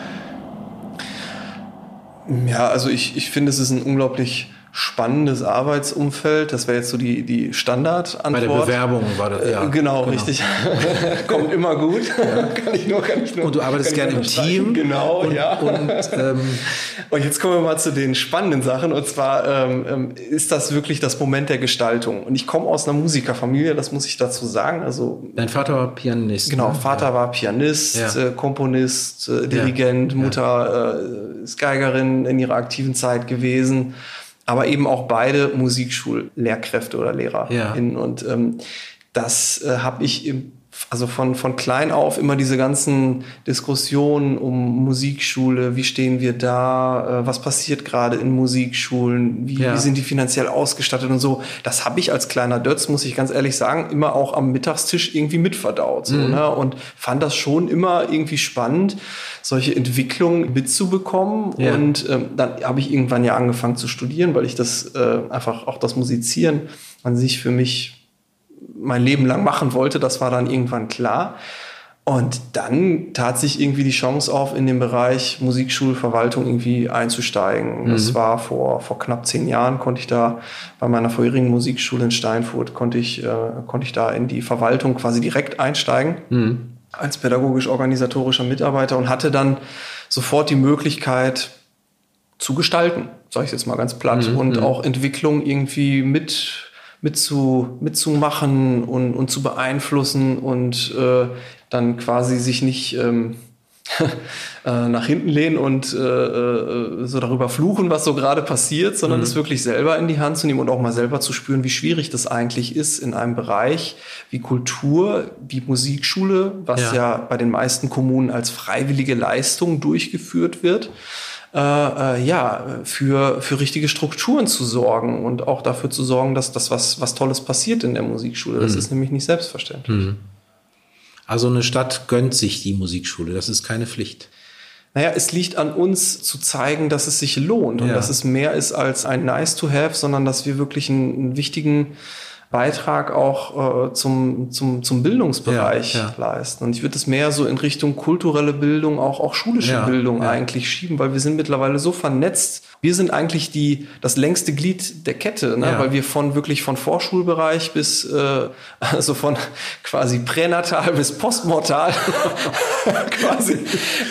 ja, also ich, ich finde, es ist ein unglaublich spannendes Arbeitsumfeld. Das wäre jetzt so die, die Standardantwort. Bei der Bewerbung war das, ja. Äh, genau, genau, richtig. Kommt immer gut. Ja. kann ich nur, kann ich nur, und du arbeitest gerne im Team. Genau, und, ja. Und, ähm, und jetzt kommen wir mal zu den spannenden Sachen. Und zwar ähm, ähm, ist das wirklich das Moment der Gestaltung. Und ich komme aus einer Musikerfamilie, das muss ich dazu sagen. Also, Dein Vater war Pianist. Genau, ne? Vater ja. war Pianist, ja. äh, Komponist, äh, Dirigent, Mutter äh, ist Geigerin in ihrer aktiven Zeit gewesen aber eben auch beide Musikschullehrkräfte oder LehrerInnen. Ja. Und ähm, das äh, habe ich im also von, von klein auf immer diese ganzen Diskussionen um Musikschule, wie stehen wir da, äh, was passiert gerade in Musikschulen, wie, ja. wie sind die finanziell ausgestattet und so. Das habe ich als kleiner Dötz, muss ich ganz ehrlich sagen, immer auch am Mittagstisch irgendwie mitverdaut. So, mhm. ne? Und fand das schon immer irgendwie spannend, solche Entwicklungen mitzubekommen. Ja. Und ähm, dann habe ich irgendwann ja angefangen zu studieren, weil ich das äh, einfach auch das Musizieren an sich für mich mein Leben lang machen wollte. Das war dann irgendwann klar. Und dann tat sich irgendwie die Chance auf, in den Bereich Musikschulverwaltung irgendwie einzusteigen. Mhm. Das war vor, vor knapp zehn Jahren, konnte ich da bei meiner vorherigen Musikschule in Steinfurt, konnte ich, äh, konnte ich da in die Verwaltung quasi direkt einsteigen. Mhm. Als pädagogisch-organisatorischer Mitarbeiter und hatte dann sofort die Möglichkeit zu gestalten, sage ich jetzt mal ganz platt, mhm. und mhm. auch Entwicklung irgendwie mit mitzu, mitzumachen und, und zu beeinflussen und äh, dann quasi sich nicht ähm, äh, nach hinten lehnen und äh, äh, so darüber fluchen, was so gerade passiert, sondern mhm. es wirklich selber in die Hand zu nehmen und auch mal selber zu spüren, wie schwierig das eigentlich ist in einem Bereich wie Kultur, wie Musikschule, was ja, ja bei den meisten Kommunen als freiwillige Leistung durchgeführt wird äh, äh, ja, für, für richtige Strukturen zu sorgen und auch dafür zu sorgen, dass das was, was Tolles passiert in der Musikschule. Das mhm. ist nämlich nicht selbstverständlich. Mhm. Also eine Stadt gönnt sich die Musikschule, das ist keine Pflicht. Naja, es liegt an uns zu zeigen, dass es sich lohnt und ja. dass es mehr ist als ein Nice to have, sondern dass wir wirklich einen, einen wichtigen Beitrag auch äh, zum, zum, zum Bildungsbereich ja, ja. leisten. Und ich würde es mehr so in Richtung kulturelle Bildung, auch, auch schulische ja, Bildung eigentlich schieben, weil wir sind mittlerweile so vernetzt. Wir sind eigentlich die, das längste Glied der Kette, ne? weil wir von wirklich von Vorschulbereich bis, äh, also von quasi pränatal bis postmortal quasi,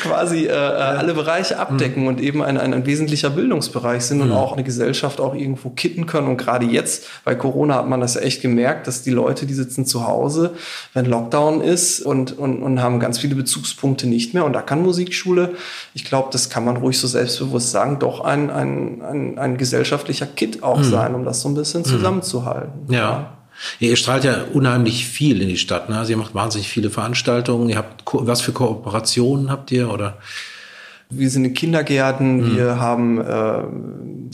quasi äh, alle Bereiche abdecken mhm. und eben ein, ein, ein wesentlicher Bildungsbereich sind mhm. und auch eine Gesellschaft auch irgendwo kitten können. Und gerade jetzt, bei Corona hat man das ja echt echt gemerkt, dass die Leute, die sitzen zu Hause, wenn Lockdown ist und, und, und haben ganz viele Bezugspunkte nicht mehr. Und da kann Musikschule, ich glaube, das kann man ruhig so selbstbewusst sagen, doch ein, ein, ein, ein gesellschaftlicher Kit auch mhm. sein, um das so ein bisschen mhm. zusammenzuhalten. ja. ja. Ihr strahlt ja unheimlich viel in die Stadt. Ne? Also ihr macht wahnsinnig viele Veranstaltungen. Ihr habt was für Kooperationen habt ihr oder? Wir sind in Kindergärten, mhm. wir haben äh,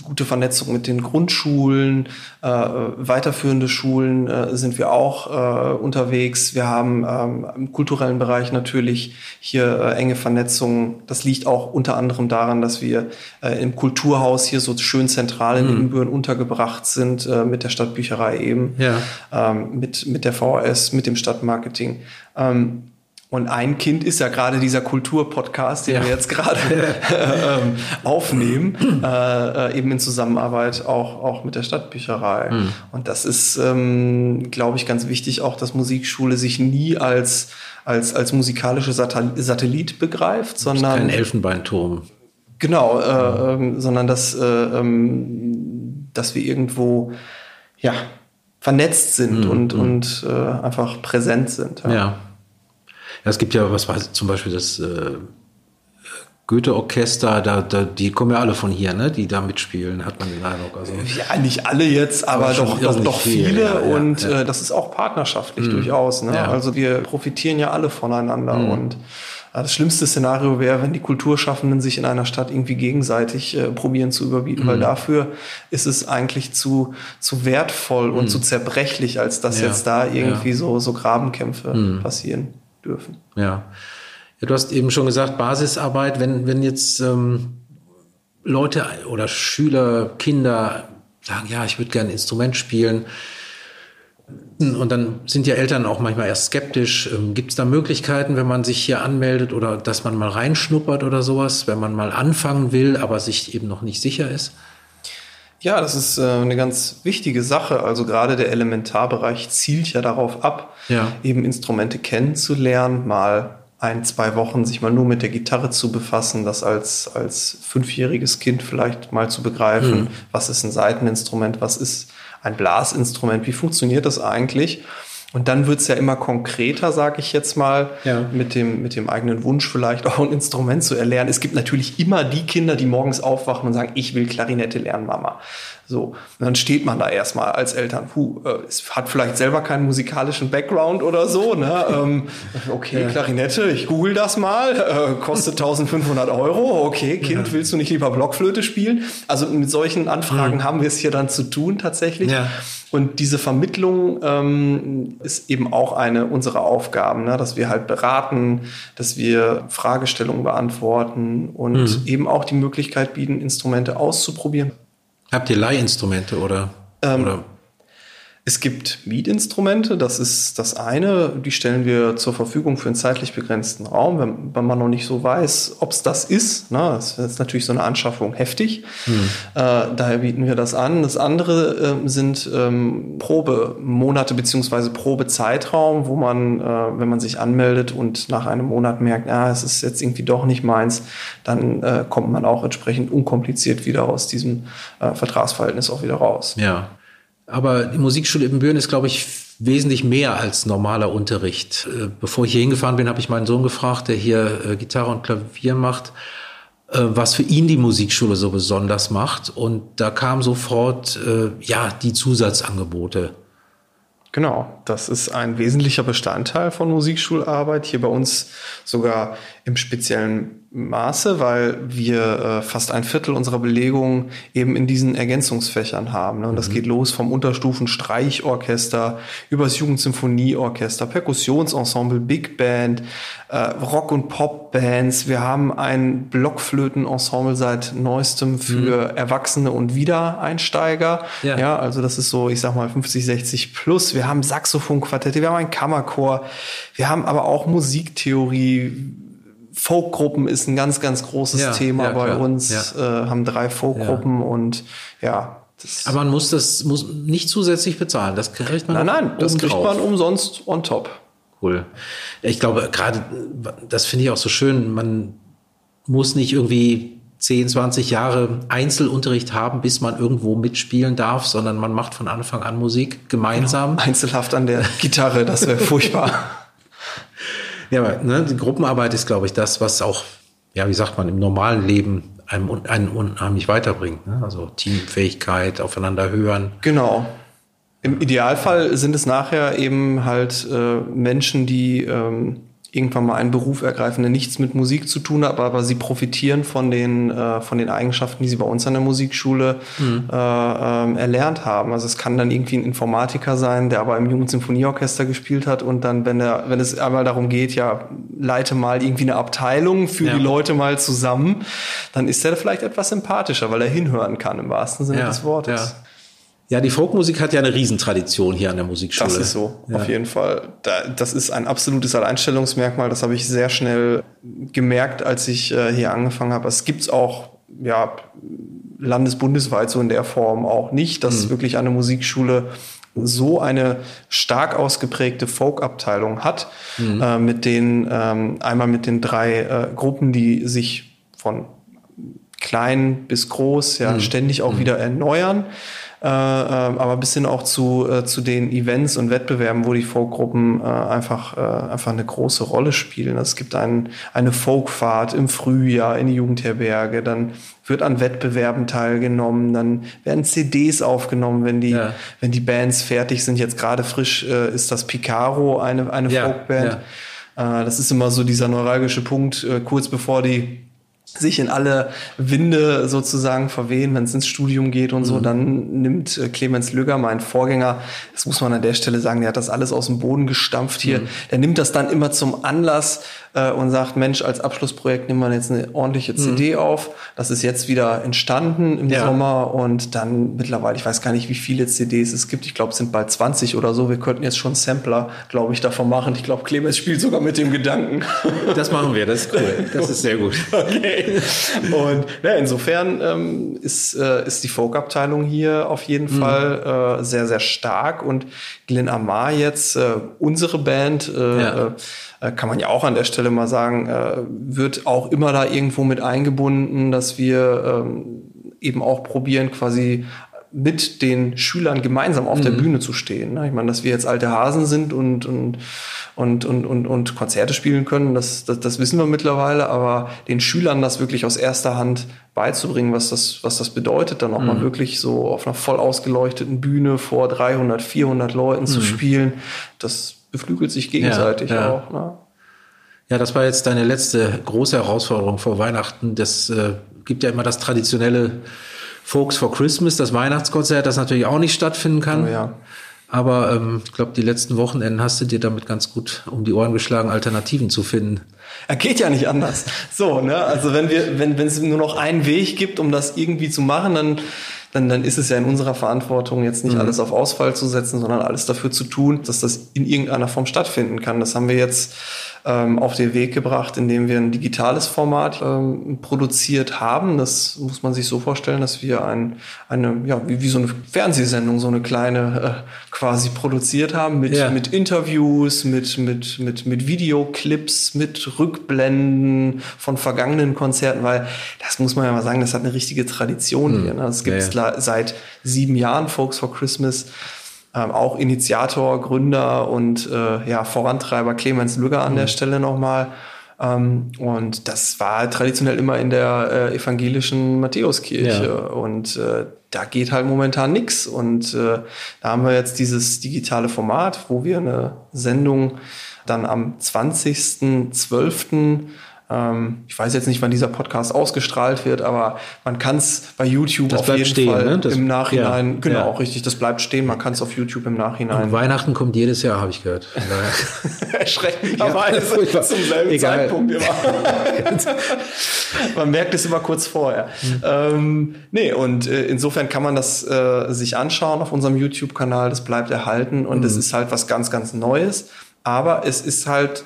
gute Vernetzung mit den Grundschulen, äh, weiterführende Schulen äh, sind wir auch äh, unterwegs. Wir haben ähm, im kulturellen Bereich natürlich hier äh, enge Vernetzung. Das liegt auch unter anderem daran, dass wir äh, im Kulturhaus hier so schön zentral in mhm. Ibbenbüren untergebracht sind, äh, mit der Stadtbücherei eben, ja. ähm, mit, mit der VHS, mit dem Stadtmarketing. Ähm, und ein Kind ist ja gerade dieser Kulturpodcast, den ja. wir jetzt gerade ähm, aufnehmen, äh, äh, eben in Zusammenarbeit auch, auch mit der Stadtbücherei. Mhm. Und das ist, ähm, glaube ich, ganz wichtig, auch dass Musikschule sich nie als, als, als musikalische Satellit begreift, sondern. Kein Elfenbeinturm. Genau, äh, mhm. äh, sondern dass, äh, ähm, dass wir irgendwo, ja, vernetzt sind mhm. und, hm. und äh, einfach präsent sind. ja. ja. Ja, es gibt ja, was weiß ich, zum Beispiel das äh, Goethe-Orchester, da, da, die kommen ja alle von hier, ne? die da mitspielen, hat man den Eindruck. Also, ja, nicht alle jetzt, aber, aber doch, doch, doch viele. viele. Ja, und ja. Äh, das ist auch partnerschaftlich mhm. durchaus. Ne? Also wir profitieren ja alle voneinander. Mhm. Und äh, das schlimmste Szenario wäre, wenn die Kulturschaffenden sich in einer Stadt irgendwie gegenseitig äh, probieren zu überbieten, mhm. weil dafür ist es eigentlich zu, zu wertvoll und mhm. zu zerbrechlich, als dass jetzt da irgendwie so, so Grabenkämpfe mhm. passieren dürfen. Ja. ja. Du hast eben schon gesagt, Basisarbeit, wenn, wenn jetzt ähm, Leute oder Schüler, Kinder sagen, ja, ich würde gerne ein Instrument spielen, und dann sind ja Eltern auch manchmal erst skeptisch. Ähm, Gibt es da Möglichkeiten, wenn man sich hier anmeldet oder dass man mal reinschnuppert oder sowas, wenn man mal anfangen will, aber sich eben noch nicht sicher ist? Ja, das ist äh, eine ganz wichtige Sache. Also gerade der Elementarbereich zielt ja darauf ab, ja. eben Instrumente kennenzulernen, mal ein, zwei Wochen sich mal nur mit der Gitarre zu befassen, das als, als fünfjähriges Kind vielleicht mal zu begreifen, mhm. was ist ein Seiteninstrument, was ist ein Blasinstrument, wie funktioniert das eigentlich? Und dann wird's ja immer konkreter, sage ich jetzt mal, ja. mit, dem, mit dem eigenen Wunsch vielleicht auch ein Instrument zu erlernen. Es gibt natürlich immer die Kinder, die morgens aufwachen und sagen, ich will Klarinette lernen, Mama. So, und dann steht man da erstmal als Eltern, puh, äh, es hat vielleicht selber keinen musikalischen Background oder so, ne? ähm, okay, ja. Klarinette, ich google das mal, äh, kostet 1500 Euro, okay, Kind, ja. willst du nicht lieber Blockflöte spielen? Also mit solchen Anfragen mhm. haben wir es hier dann zu tun tatsächlich. Ja. Und diese Vermittlung ähm, ist eben auch eine unserer Aufgaben, ne? dass wir halt beraten, dass wir Fragestellungen beantworten und mhm. eben auch die Möglichkeit bieten, Instrumente auszuprobieren. Habt ihr Leihinstrumente oder? Ähm, oder? Es gibt Mietinstrumente, das ist das eine, die stellen wir zur Verfügung für einen zeitlich begrenzten Raum, wenn, wenn man noch nicht so weiß, ob es das ist. Ne? Das ist natürlich so eine Anschaffung heftig. Hm. Äh, daher bieten wir das an. Das andere äh, sind ähm, Probemonate beziehungsweise Probezeitraum, wo man, äh, wenn man sich anmeldet und nach einem Monat merkt, ja, es ist jetzt irgendwie doch nicht meins, dann äh, kommt man auch entsprechend unkompliziert wieder aus diesem äh, Vertragsverhältnis auch wieder raus. Ja. Aber die Musikschule Ibbenbüren ist, glaube ich, wesentlich mehr als normaler Unterricht. Äh, bevor ich hier hingefahren bin, habe ich meinen Sohn gefragt, der hier äh, Gitarre und Klavier macht, äh, was für ihn die Musikschule so besonders macht. Und da kam sofort, ja, die Zusatzangebote. Genau, das ist ein wesentlicher Bestandteil von Musikschularbeit. Hier bei uns sogar im speziellen Maße, weil wir äh, fast ein Viertel unserer Belegung eben in diesen Ergänzungsfächern haben. Ne? Und das mhm. geht los vom Unterstufen Streichorchester übers Jugendsymphonieorchester, Perkussionsensemble, Big Band, äh, Rock- und Pop-Bands. Wir haben ein Blockflötenensemble seit neuestem für mhm. Erwachsene und Wiedereinsteiger. Ja. ja, also das ist so, ich sag mal 50, 60 plus. Wir haben Saxophonquartette, wir haben ein Kammerchor, wir haben aber auch Musiktheorie Folkgruppen ist ein ganz, ganz großes ja, Thema ja, bei uns. Ja. Äh, haben drei Folkgruppen und ja. Aber man muss das muss nicht zusätzlich bezahlen. Das kriegt man. Nein, nein, das kriegt drauf. man umsonst on top. Cool. Ich glaube, gerade das finde ich auch so schön. Man muss nicht irgendwie 10, 20 Jahre Einzelunterricht haben, bis man irgendwo mitspielen darf, sondern man macht von Anfang an Musik gemeinsam. Genau. Einzelhaft an der Gitarre, das wäre furchtbar. Ja, aber ne, die Gruppenarbeit ist, glaube ich, das, was auch, ja, wie sagt man, im normalen Leben einem, einen unheimlich weiterbringt. Ne? Also Teamfähigkeit, aufeinander hören. Genau. Im Idealfall sind es nachher eben halt äh, Menschen, die ähm, irgendwann mal einen Beruf ergreifen, der nichts mit Musik zu tun hat, aber, sie profitieren von den, äh, von den Eigenschaften, die sie bei uns an der Musikschule mhm. äh, äh, erlernt haben. Also es kann dann irgendwie ein Informatiker sein, der aber im Jugendsymphonieorchester gespielt hat und dann, wenn er, wenn es einmal darum geht, ja, leite mal irgendwie eine Abteilung, für ja. die Leute mal zusammen, dann ist er vielleicht etwas sympathischer, weil er hinhören kann im wahrsten Sinne ja. des Wortes. Ja. Ja, die Folkmusik hat ja eine Riesentradition hier an der Musikschule. Das ist so, ja. auf jeden Fall. das ist ein absolutes Alleinstellungsmerkmal. Das habe ich sehr schnell gemerkt, als ich äh, hier angefangen habe. Es gibt's auch, ja, landesbundesweit so in der Form auch nicht, dass mhm. wirklich eine Musikschule so eine stark ausgeprägte Folk-Abteilung hat, mhm. äh, mit den, ähm, einmal mit den drei äh, Gruppen, die sich von klein bis groß ja mhm. ständig auch mhm. wieder erneuern äh, ähm, aber bis hin auch zu, äh, zu den Events und Wettbewerben, wo die Folkgruppen äh, einfach, äh, einfach eine große Rolle spielen. Es gibt ein, eine Folkfahrt im Frühjahr in die Jugendherberge, dann wird an Wettbewerben teilgenommen, dann werden CDs aufgenommen, wenn die, ja. wenn die Bands fertig sind. Jetzt gerade frisch äh, ist das Picaro, eine, eine ja, Folkband. Ja. Äh, das ist immer so dieser neuralgische Punkt, äh, kurz bevor die sich in alle Winde sozusagen verwehen, wenn es ins Studium geht und so, mhm. dann nimmt äh, Clemens Lügger, mein Vorgänger, das muss man an der Stelle sagen, der hat das alles aus dem Boden gestampft hier, mhm. der nimmt das dann immer zum Anlass, äh, und sagt, Mensch, als Abschlussprojekt nehmen wir jetzt eine ordentliche mhm. CD auf. Das ist jetzt wieder entstanden im ja. Sommer und dann mittlerweile, ich weiß gar nicht, wie viele CDs es gibt. Ich glaube, es sind bald 20 oder so. Wir könnten jetzt schon Sampler, glaube ich, davon machen. Ich glaube, Clemens spielt sogar mit dem Gedanken. Das machen wir, das ist cool. Das ist sehr gut. okay. Und ja, insofern ähm, ist, äh, ist die Folk-Abteilung hier auf jeden mhm. Fall äh, sehr, sehr stark und Glenn Amar jetzt, äh, unsere Band, äh, ja. Äh, kann man ja auch an der Stelle mal sagen, äh, wird auch immer da irgendwo mit eingebunden, dass wir ähm, eben auch probieren, quasi mit den Schülern gemeinsam auf mhm. der Bühne zu stehen. Ne? Ich meine, dass wir jetzt alte Hasen sind und, und, und, und, und, und Konzerte spielen können, das, das, das wissen wir mittlerweile, aber den Schülern das wirklich aus erster Hand beizubringen, was das, was das bedeutet, dann auch mhm. mal wirklich so auf einer voll ausgeleuchteten Bühne vor 300, 400 Leuten mhm. zu spielen, das beflügelt sich gegenseitig ja, ja. auch. Ne? Ja, das war jetzt deine letzte große Herausforderung vor Weihnachten. Das äh, gibt ja immer das traditionelle Folks for Christmas, das Weihnachtskonzert, das natürlich auch nicht stattfinden kann. Oh ja. Aber ähm, ich glaube, die letzten Wochenenden hast du dir damit ganz gut um die Ohren geschlagen, Alternativen zu finden. Er geht ja nicht anders. So, ne? Also wenn wir, wenn wenn es nur noch einen Weg gibt, um das irgendwie zu machen, dann dann, dann ist es ja in unserer Verantwortung, jetzt nicht mhm. alles auf Ausfall zu setzen, sondern alles dafür zu tun, dass das in irgendeiner Form stattfinden kann. Das haben wir jetzt ähm, auf den Weg gebracht, indem wir ein digitales Format ähm, produziert haben. Das muss man sich so vorstellen, dass wir ein, eine, ja, wie, wie so eine Fernsehsendung, so eine kleine äh, quasi produziert haben mit, ja. mit Interviews, mit, mit, mit, mit Videoclips, mit Rückblenden von vergangenen Konzerten, weil das muss man ja mal sagen, das hat eine richtige Tradition mhm. hier. Ne? Das gibt es ja, ja. seit sieben Jahren, Folks for Christmas ähm, auch Initiator, Gründer und äh, ja, Vorantreiber Clemens Lügger an mhm. der Stelle nochmal. Ähm, und das war traditionell immer in der äh, evangelischen Matthäuskirche. Ja. Und äh, da geht halt momentan nichts. Und äh, da haben wir jetzt dieses digitale Format, wo wir eine Sendung dann am 20.12 Ähm, ich weiß jetzt nicht, wann dieser Podcast ausgestrahlt wird, aber man kann es bei YouTube Das auf bleibt jeden stehen, Fall ne? Das- im Nachhinein, ja, genau, ja. richtig, das bleibt stehen. Man kann es auf YouTube im Nachhinein Und Weihnachten kommt jedes Jahr, habe ich gehört. Erschreckenderweise furchtbar. zum selben Egal. Zeitpunkt immer. man merkt es immer kurz vorher. Ähm, nee, und äh, insofern kann man das äh, sich anschauen auf unserem YouTube-Kanal. Das bleibt erhalten und es ist halt was ganz, ganz Neues. Aber es ist halt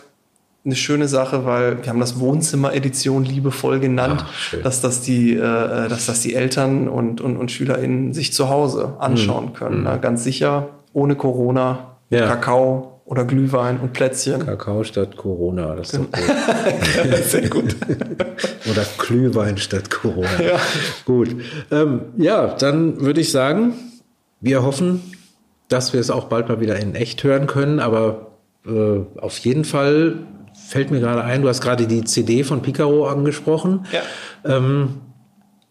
eine schöne Sache, weil wir haben das Wohnzimmer-Edition liebevoll genannt, schön. dass das die, äh, dass das die Eltern und, und, und SchülerInnen sich zu Hause anschauen können. Na, ganz sicher, ohne Corona, Ja. Kakao oder Glühwein und Plätzchen. Kakao statt Corona, das ist doch gut. Sehr gut. Oder Glühwein statt Corona. Ja. Gut. Ähm, ja, dann würde ich sagen, wir hoffen, dass wir es auch bald mal wieder in echt hören können. Aber äh, auf jeden Fall fällt mir gerade ein, du hast gerade die CD von Picaro angesprochen. Ja. Ähm,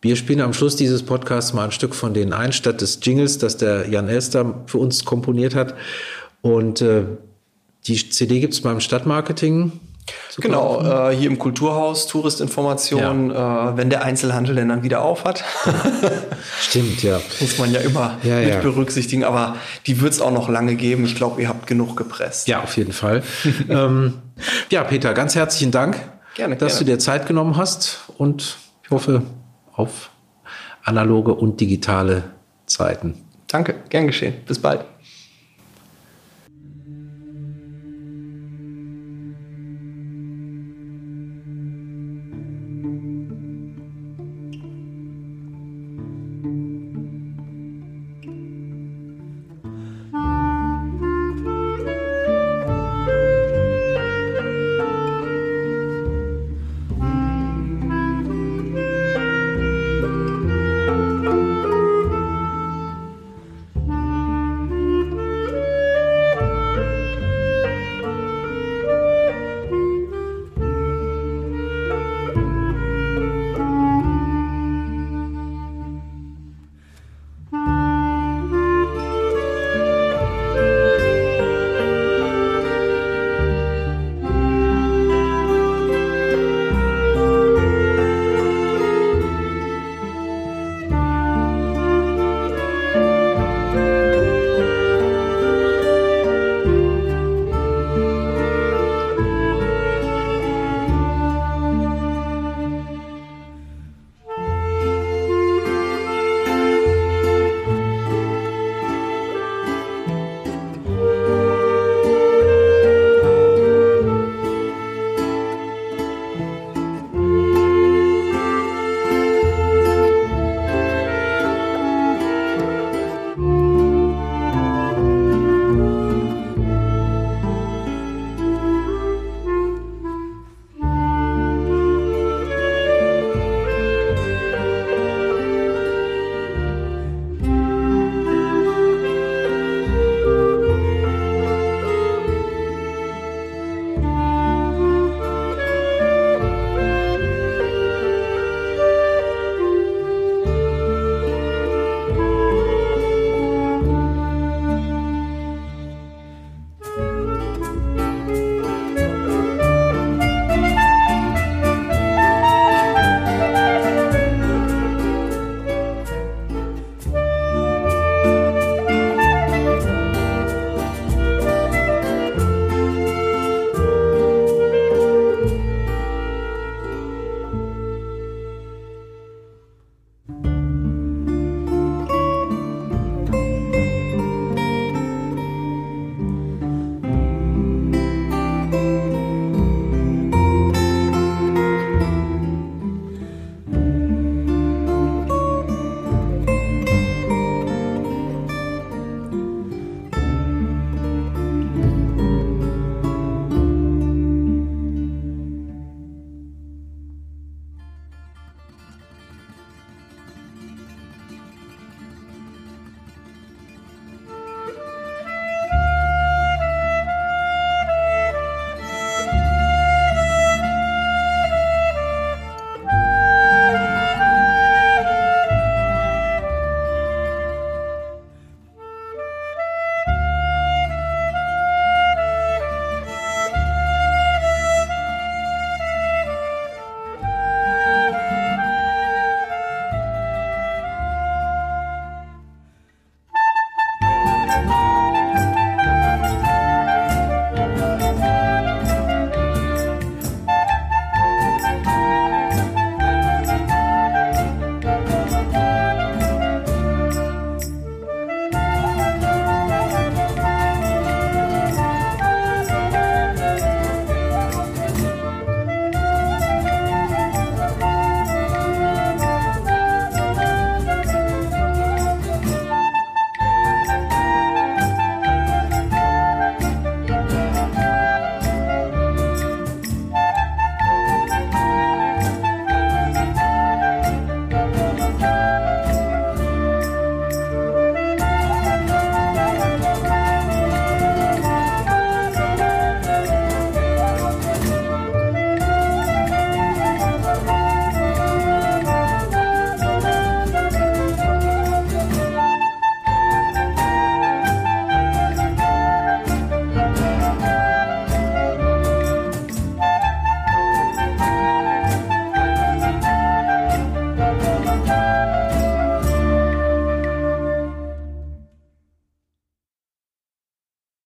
wir spielen am Schluss dieses Podcasts mal ein Stück von denen ein, statt des Jingles, das der Jan Elster für uns komponiert hat. Und äh, die CD gibt's beim Stadtmarketing. Genau, äh, hier im Kulturhaus, Touristinformation, äh, wenn der Einzelhandel denn dann wieder auf hat, Stimmt, ja. muss man ja immer Ja, mit ja. berücksichtigen. Aber die wird es auch noch lange geben. Ich glaube, ihr habt genug gepresst. Ja, auf jeden Fall. ähm, ja, Peter, ganz herzlichen Dank, Gerne, dass gerne. du dir Zeit genommen hast und ich hoffe auf analoge und digitale Zeiten. Danke, gern geschehen. Bis bald.